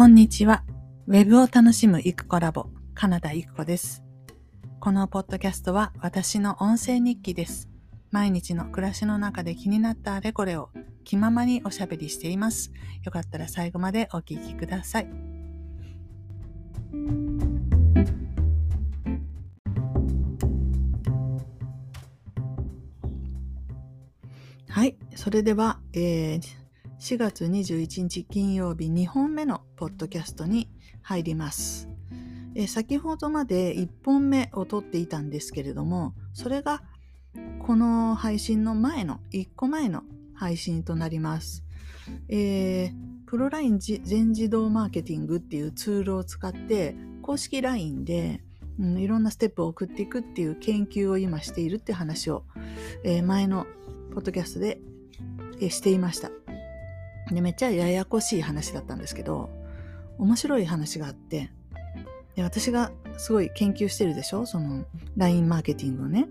こんにちは。ウェブを楽しむイクコラボ、カナダイクコです。このポッドキャストは私の音声日記です。毎日の暮らしの中で気になったあれこれを気ままにおしゃべりしています。よかったら最後までお聞きください。はい。それでは、えー、4月21日金曜日2本目のポッドキャストに入ります。え先ほどまで1本目を撮っていたんですけれども、それがこの配信の前の1個前の配信となります。えー、プロライン全自動マーケティングっていうツールを使って公式 LINE で、うん、いろんなステップを送っていくっていう研究を今しているって話を、えー、前のポッドキャストで、えー、していました。で、めっちゃややこしい話だったんですけど、面白い話があって、で私がすごい研究してるでしょ？その LINE マーケティングをね。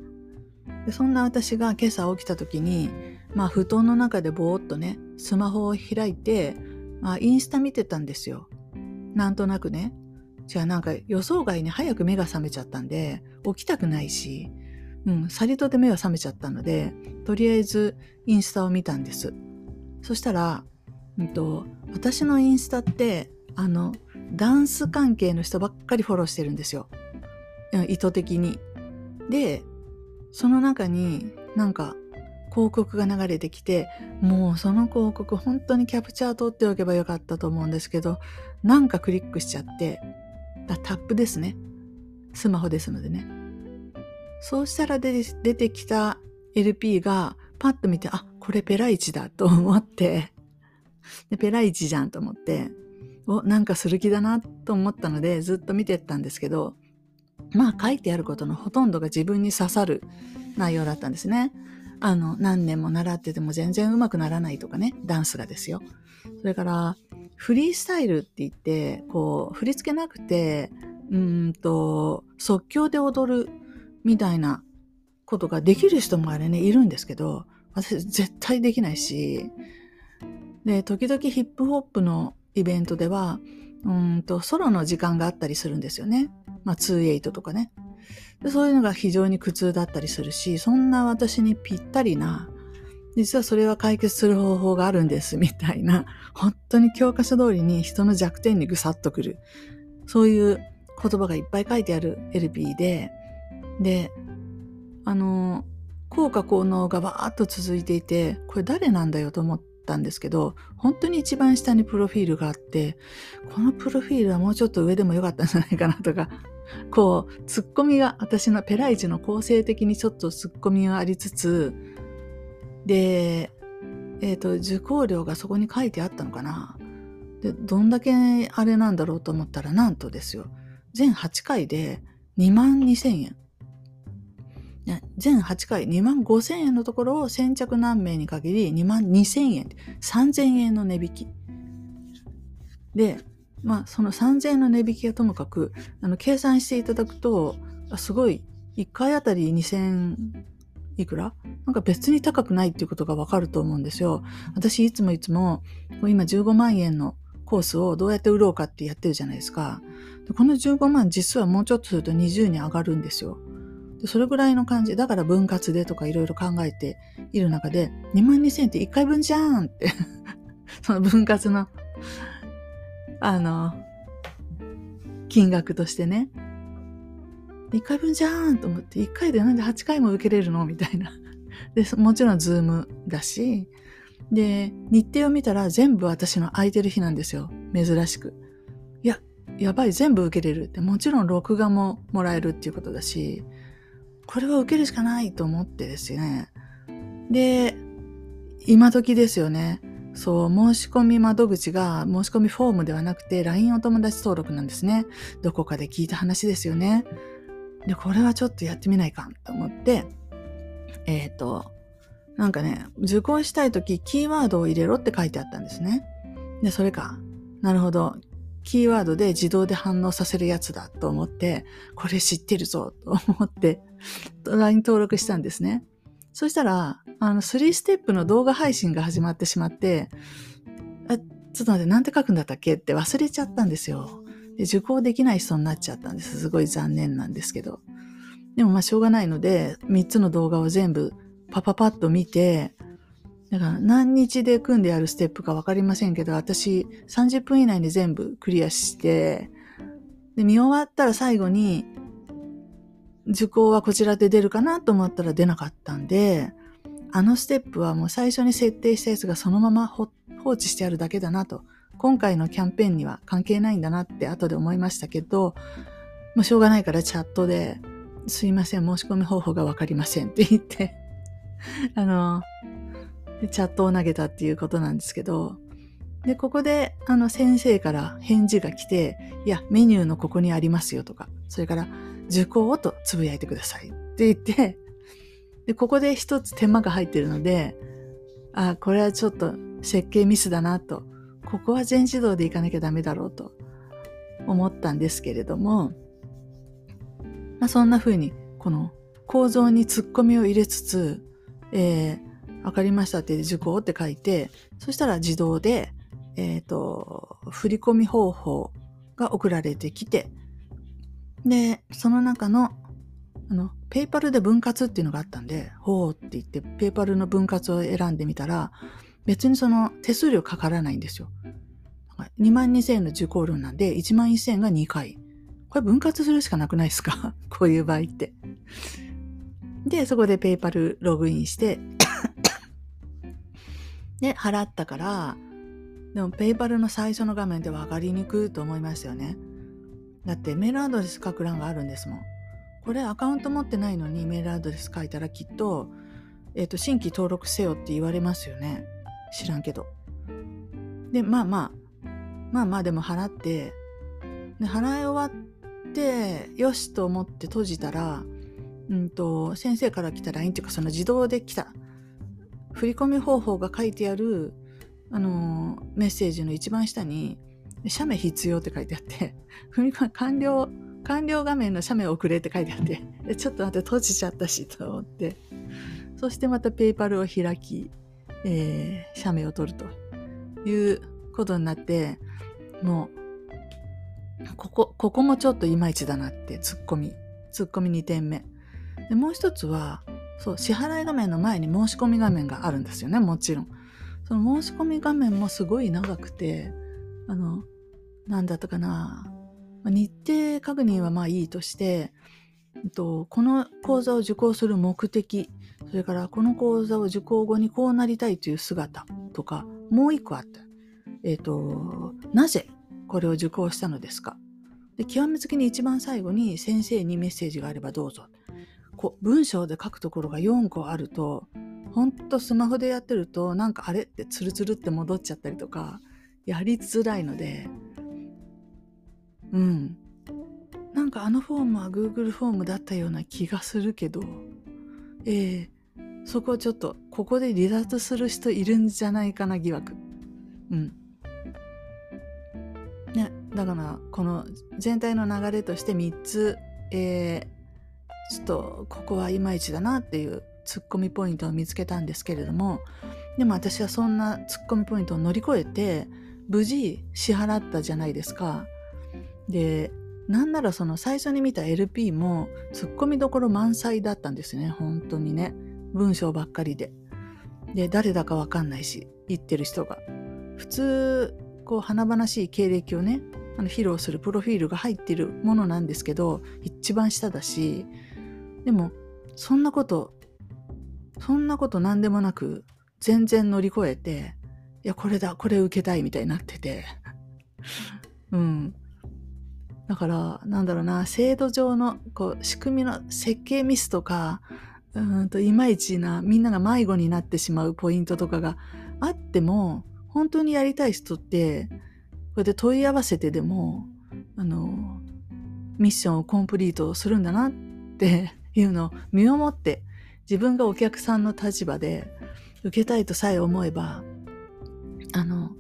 でそんな私が今朝起きた時に、まあ布団の中でぼーっとね、スマホを開いて、まあインスタ見てたんですよ。なんとなくね。じゃあなんか予想外に早く目が覚めちゃったんで、起きたくないし、うん、さりとで目が覚めちゃったので、とりあえずインスタを見たんです。そしたら、うんと、私のインスタって、あの、ダンス関係の人ばっかりフォローしてるんですよ。意図的に。で、その中になんか広告が流れてきて、もうその広告本当にキャプチャー取っておけばよかったと思うんですけど、なんかクリックしちゃって、タップですね。スマホですのでね。そうしたら出てきた LP がパッと見て、あ、これペライチだと思って、で、ペライチじゃんと思って、お、なんかする気だなと思ったのでずっと見てったんですけど、まあ書いてあることのほとんどが自分に刺さる内容だったんですね。あの、何年も習ってても全然うまくならないとかね、ダンスがですよ。それから、フリースタイルって言って、こう、振り付けなくて、うんと、即興で踊るみたいなことができる人もあれね、いるんですけど、私絶対できないし、で、時々ヒップホップのイベントでは、うんと、ソロの時間があったりするんですよね。まあ、2-8とかねで。そういうのが非常に苦痛だったりするし、そんな私にぴったりな、実はそれは解決する方法があるんです、みたいな、本当に教科書通りに人の弱点にぐさっとくる。そういう言葉がいっぱい書いてある LP で、で、あの、効果効能がバーっと続いていて、これ誰なんだよと思っったんですけど、本当に一番下にプロフィールがあって、このプロフィールはもうちょっと上でもよかったんじゃないかなとか、こう、ツッコミが、私のペライチの構成的にちょっとツッコミがありつつ、で、えっ、ー、と、受講料がそこに書いてあったのかな。で、どんだけあれなんだろうと思ったら、なんとですよ。全8回で2万2千円。全8回2万5千円のところを先着何名に限り2万2千円、3000円の値引き。で、まあその3000円の値引きはともかく、あの計算していただくと、すごい1回あたり2000いくら？なんか別に高くないっていうことがわかると思うんですよ。私いつもいつも今15万円のコースをどうやって売ろうかってやってるじゃないですか。この15万実はもうちょっとすると20に上がるんですよ。でそれぐらいの感じ。だから分割でとかいろいろ考えている中で、2万2000って1回分じゃーんって その分割の、あの、金額としてね。1回分じゃーんと思って、1回でなんで8回も受けれるの？みたいな。で、もちろんズームだし、で、日程を見たら全部私の空いてる日なんですよ。珍しく。いや、やばい、全部受けれるって。もちろん録画ももらえるっていうことだし、これは受けるしかないと思ってですね。で、今時ですよね。そう、申し込み窓口が申し込みフォームではなくて LINE お友達登録なんですね。どこかで聞いた話ですよね。で、これはちょっとやってみないかと思って、えっ、ー、と、なんかね、受講したいときキーワードを入れろって書いてあったんですね。で、それか。なるほど。キーワードで自動で反応させるやつだと思って、これ知ってるぞと思って、LINE 登録したんですね。そしたら、あの、3ステップの動画配信が始まってしまって、ちょっと待って、なんて書くんだったっけ？って忘れちゃったんですよ。で受講できない人になっちゃったんです。すごい残念なんですけど。でもまあしょうがないので、3つの動画を全部パパパッと見て、だから何日で組んでやるステップかわかりませんけど、私30分以内に全部クリアして、で、見終わったら最後に、受講はこちらで出るかなと思ったら出なかったんで、あのステップはもう最初に設定したやつがそのまま放置してあるだけだなと。今回のキャンペーンには関係ないんだなって後で思いましたけど、もうしょうがないからチャットで、すいません、申し込み方法がわかりませんって言って あの、でチャットを投げたっていうことなんですけど、で、ここで、あの、先生から返事が来て、いや、メニューのここにありますよとか、それから、受講をとつぶやいてくださいって言って、で、ここで一つ手間が入ってるので、あ、これはちょっと設計ミスだなと、ここは全自動でいかなきゃダメだろうと思ったんですけれども、まあ、そんな風に、この構造に突っ込みを入れつつ、えー、わかりましたって受講って書いて、そしたら自動で、えっ、ー、と、振込方法が送られてきて、で、その中の、あの、ペイパルで分割っていうのがあったんで、ほうって言って、ペイパルの分割を選んでみたら、別にその手数料かからないんですよ。2万2000円の受講料なんで、1万1000円が2回。これ分割するしかなくないですか？こういう場合って。で、そこでペイパルログインしてで、払ったから、でもペイパルの最初の画面では上がりにくいと思いますよね。だってメールアドレス書く欄があるんですもん。これアカウント持ってないのにメールアドレス書いたらきっと、えっ、ー、と、新規登録せよって言われますよね。知らんけど。で、まあまあ、まあまあでも払って、で払い終わって、よしと思って閉じたら、うんと、先生から来た LINE っていうかその自動で来た振込方法が書いてある、あのー、メッセージの一番下に、写メ必要って書いてあって、踏み込完了、完了画面の写メを送れって書いてあって、ちょっと待って、閉じちゃったし、と思って。そしてまたペイパルを開き、えー、写メを撮るということになって、もう、ここ、ここもちょっといまいちだなって、ツッコミ。ツッコミ2点目。で、もう一つは、そう、支払い画面の前に申し込み画面があるんですよね、もちろん。その申し込み画面もすごい長くて、あの、なんだったかな。日程確認はまあいいとして、とこの講座を受講する目的、それからこの講座を受講後にこうなりたいという姿とか、もう一個あった。えっ、と、なぜこれを受講したのですかで極めつきに一番最後に先生にメッセージがあればどうぞ。こ文章で書くところが4個あると、ほんとスマホでやってると、なんかあれってツルツルって戻っちゃったりとか、やりづらいので、うん。なんかあのフォームは Google フォームだったような気がするけど、えー、そこをちょっと、ここで離脱する人いるんじゃないかな疑惑。うん。ね、だから、この全体の流れとして3つ、えー、ちょっとここはいまいちだなっていうツッコミポイントを見つけたんですけれどもでも私はそんなツッコミポイントを乗り越えて無事支払ったじゃないですか。でなんならその最初に見た LP もツッコミどころ満載だったんですね本当にね文章ばっかりで。で誰だかわかんないし言ってる人が。普通こう華々しい経歴をねあの披露するプロフィールが入ってるものなんですけど一番下だしでも、そんなこと、そんなこと何でもなく、全然乗り越えて、いや、これだ、これ受けたいみたいになってて。うん。だから、なんだろうな、制度上の、こう、仕組みの設計ミスとか、うんと、いまいちな、みんなが迷子になってしまうポイントとかがあっても、本当にやりたい人って、こうやって問い合わせてでも、あの、ミッションをコンプリートするんだなって いうのを身をもって自分がお客さんの立場で受けたいとさえ思えば、あの、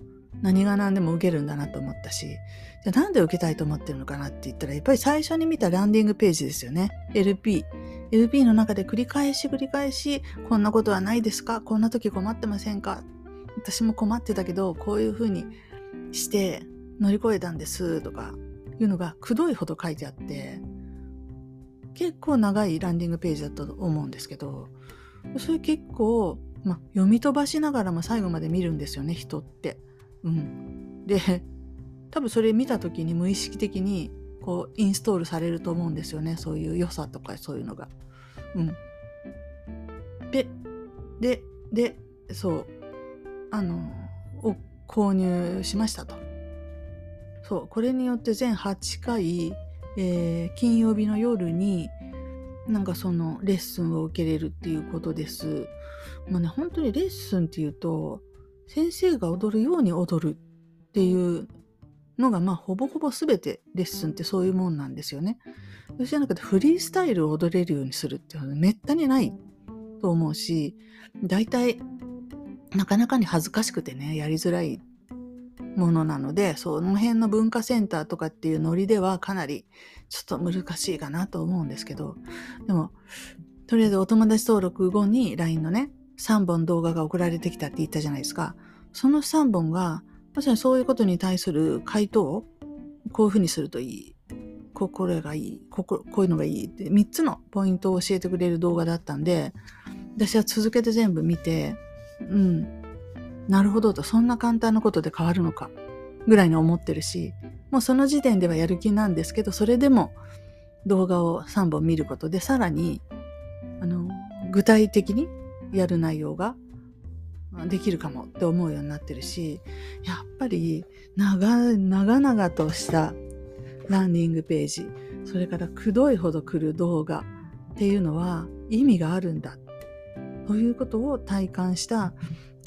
何が何でも受けるんだなと思ったし、じゃあなんで受けたいと思ってるのかなって言ったら、やっぱり最初に見たランディングページですよね。LP。LP の中で繰り返し繰り返し、こんなことはないですか？こんな時困ってませんか？私も困ってたけど、こういうふうにして乗り越えたんですとかいうのがくどいほど書いてあって結構長いランディングページだったと思うんですけどそれ結構、ま、読み飛ばしながらも最後まで見るんですよね人って。うん、で多分それ見た時に無意識的にこうインストールされると思うんですよねそういう良さとかそういうのが。うん、でででそうあの購入しましたと。そうこれによって全8回、えー、金曜日の夜になんかそのレッスンを受けれるっていうことです。まあね本当にレッスンっていうと先生が踊るように踊るっていうのがまあほぼほぼ全てレッスンってそういうもんなんですよね。そしてなんかフリースタイルを踊れるようにするっていうのはめったにないと思うし大体なかなかに恥ずかしくてねやりづらいものなのでその辺の文化センターとかっていうノリではかなりちょっと難しいかなと思うんですけどでもとりあえずお友達登録後に LINE のね3本動画が送られてきたって言ったじゃないですか。その3本がまさにそういうことに対する回答をこういうふうにするといいこれがいいこここういうのがいいって3つのポイントを教えてくれる動画だったんで私は続けて全部見てうん。なるほどとそんな簡単なことで変わるのかぐらいに思ってるしもうその時点ではやる気なんですけどそれでも動画を3本見ることでさらにあの具体的にやる内容ができるかもって思うようになってるしやっぱり長々としたランディングページそれからくどいほど来る動画っていうのは意味があるんだということを体感した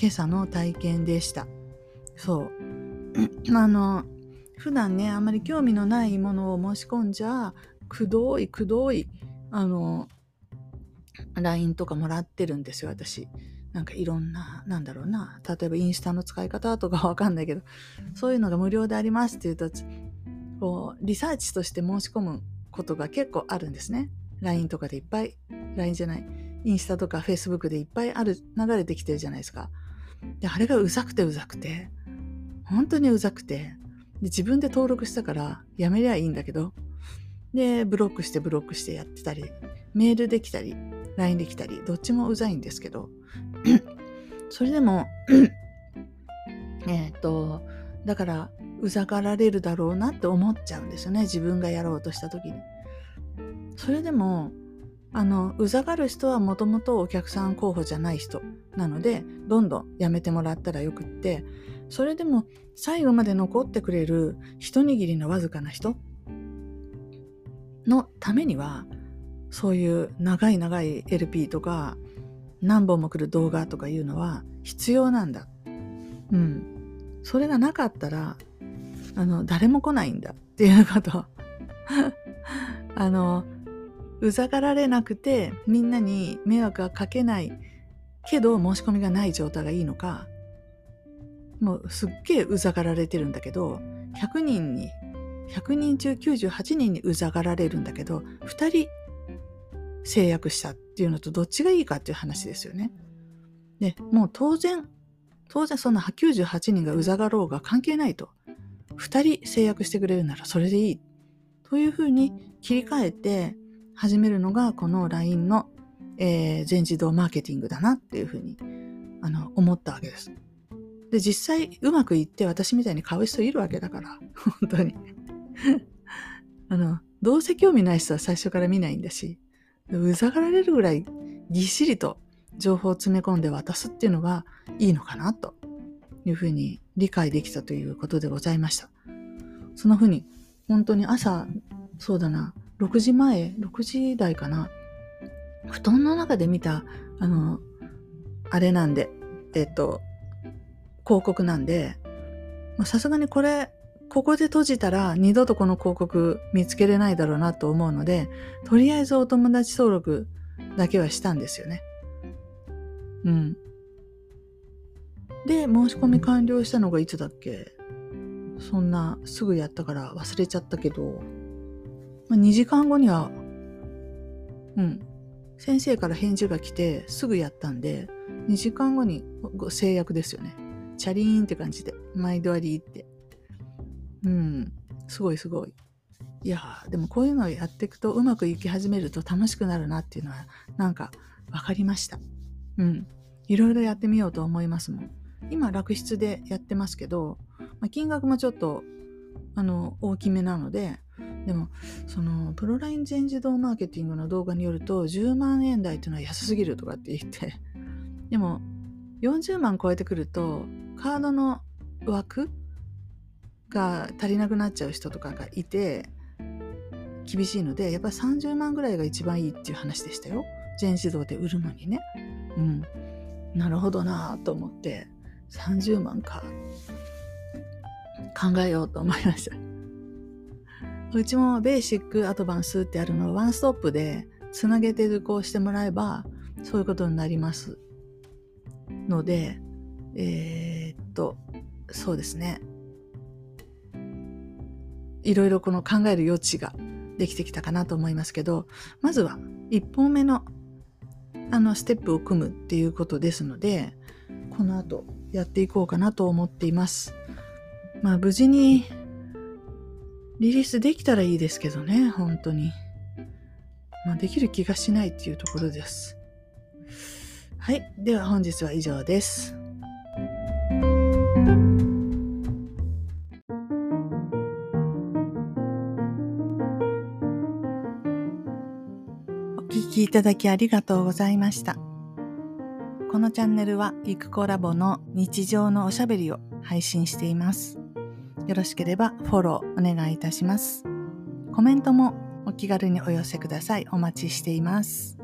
今朝の体験でした。そう。あの、普段ね、あんまり興味のないものを申し込んじゃ、くどいくどい、あの、LINE とかもらってるんですよ、私。なんかいろんな、なんだろうな、例えばインスタの使い方とかわかんないけど、そういうのが無料でありますって言うと、こう、リサーチとして申し込むことが結構あるんですね。LINE とかでいっぱい、LINE じゃない、インスタとか Facebook でいっぱいある、流れてきてるじゃないですか。で、あれがうざくてうざくて、本当にうざくて、で自分で登録したからやめりゃいいんだけど、で、ブロックしてブロックしてやってたり、メールできたり、LINE できたり、どっちもうざいんですけど、それでも えっと、だから、うざがられるだろうなって思っちゃうんですよね。自分がやろうとした時に。それでも、あの、うざがる人はもともとお客さん候補じゃない人なので、どんどんやめてもらったらよくって、それでも最後まで残ってくれる一握りのわずかな人のためには、そういう長い長い LP とか何本も来る動画とかいうのは必要なんだ。うん。それがなかったら、あの、誰も来ないんだっていうこと。あの、うざがられなくてみんなに迷惑はかけないけど申し込みがない状態がいいのか、もうすっげえうざがられてるんだけど、100人に、100人中98人にうざがられるんだけど、2人制約したっていうのとどっちがいいかっていう話ですよね。で、もう当然、当然そんな98人がうざがろうが関係ないと。2人制約してくれるならそれでいい。というふうに切り替えて始めるのがこの LINE の、えー、全自動マーケティングだなっていうふうにあの思ったわけです。で、実際うまくいって私みたいに買う人いるわけだから、本当に。あの、どうせ興味ない人は最初から見ないんだし、うざがられるぐらいぎっしりと情報を詰め込んで渡すっていうのがいいのかなというふうに理解できたということでございました。そのふうに本当に朝、そうだな、6時前、6時台かな、布団の中で見た、あの、あれなんで、えっと、広告なんで、さすがにこれここで閉じたら二度とこの広告見つけれないだろうなと思うので、とりあえずお友達登録だけはしたんですよね。うん。で、申し込み完了したのがいつだっけ？そんなすぐやったから忘れちゃったけど、まあ、2時間後には、うん、先生から返事が来てすぐやったんで、2時間後に制約ですよね。チャリーンって感じで、毎度ありってうん、すごいすごい。いやーでもこういうのをやっていくとうまくいき始めると楽しくなるなっていうのはなんか分かりました。うん。いろいろやってみようと思いますもん。今楽室でやってますけど、まあ、金額もちょっとあの大きめなのででもそのプロライン全自動マーケティングの動画によると10万円台っていうのは安すぎるとかって言って。でも40万超えてくるとカードの枠が足りなくなっちゃう人とかがいて厳しいのでやっぱり30万ぐらいが一番いいっていう話でしたよ。全自動で売るのにね。うん。なるほどなと思って30万か。考えようと思いました。うちもベーシックアドバンスってあるのをワンストップでつなげて受講してもらえばそういうことになります。のでえーっとそうですね。いろいろこの考える余地ができてきたかなと思いますけどまずは一本目のあのステップを組むっていうことですのでこの後やっていこうかなと思っています。まあ無事にリリースできたらいいですけどね本当にまあできる気がしないっていうところですはいでは本日は以上ですお聞きいただきありがとうございました。このチャンネルはゆくコラボの日常のおしゃべりを配信しています。よろしければフォローお願いいたします。コメントもお気軽にお寄せください。お待ちしています。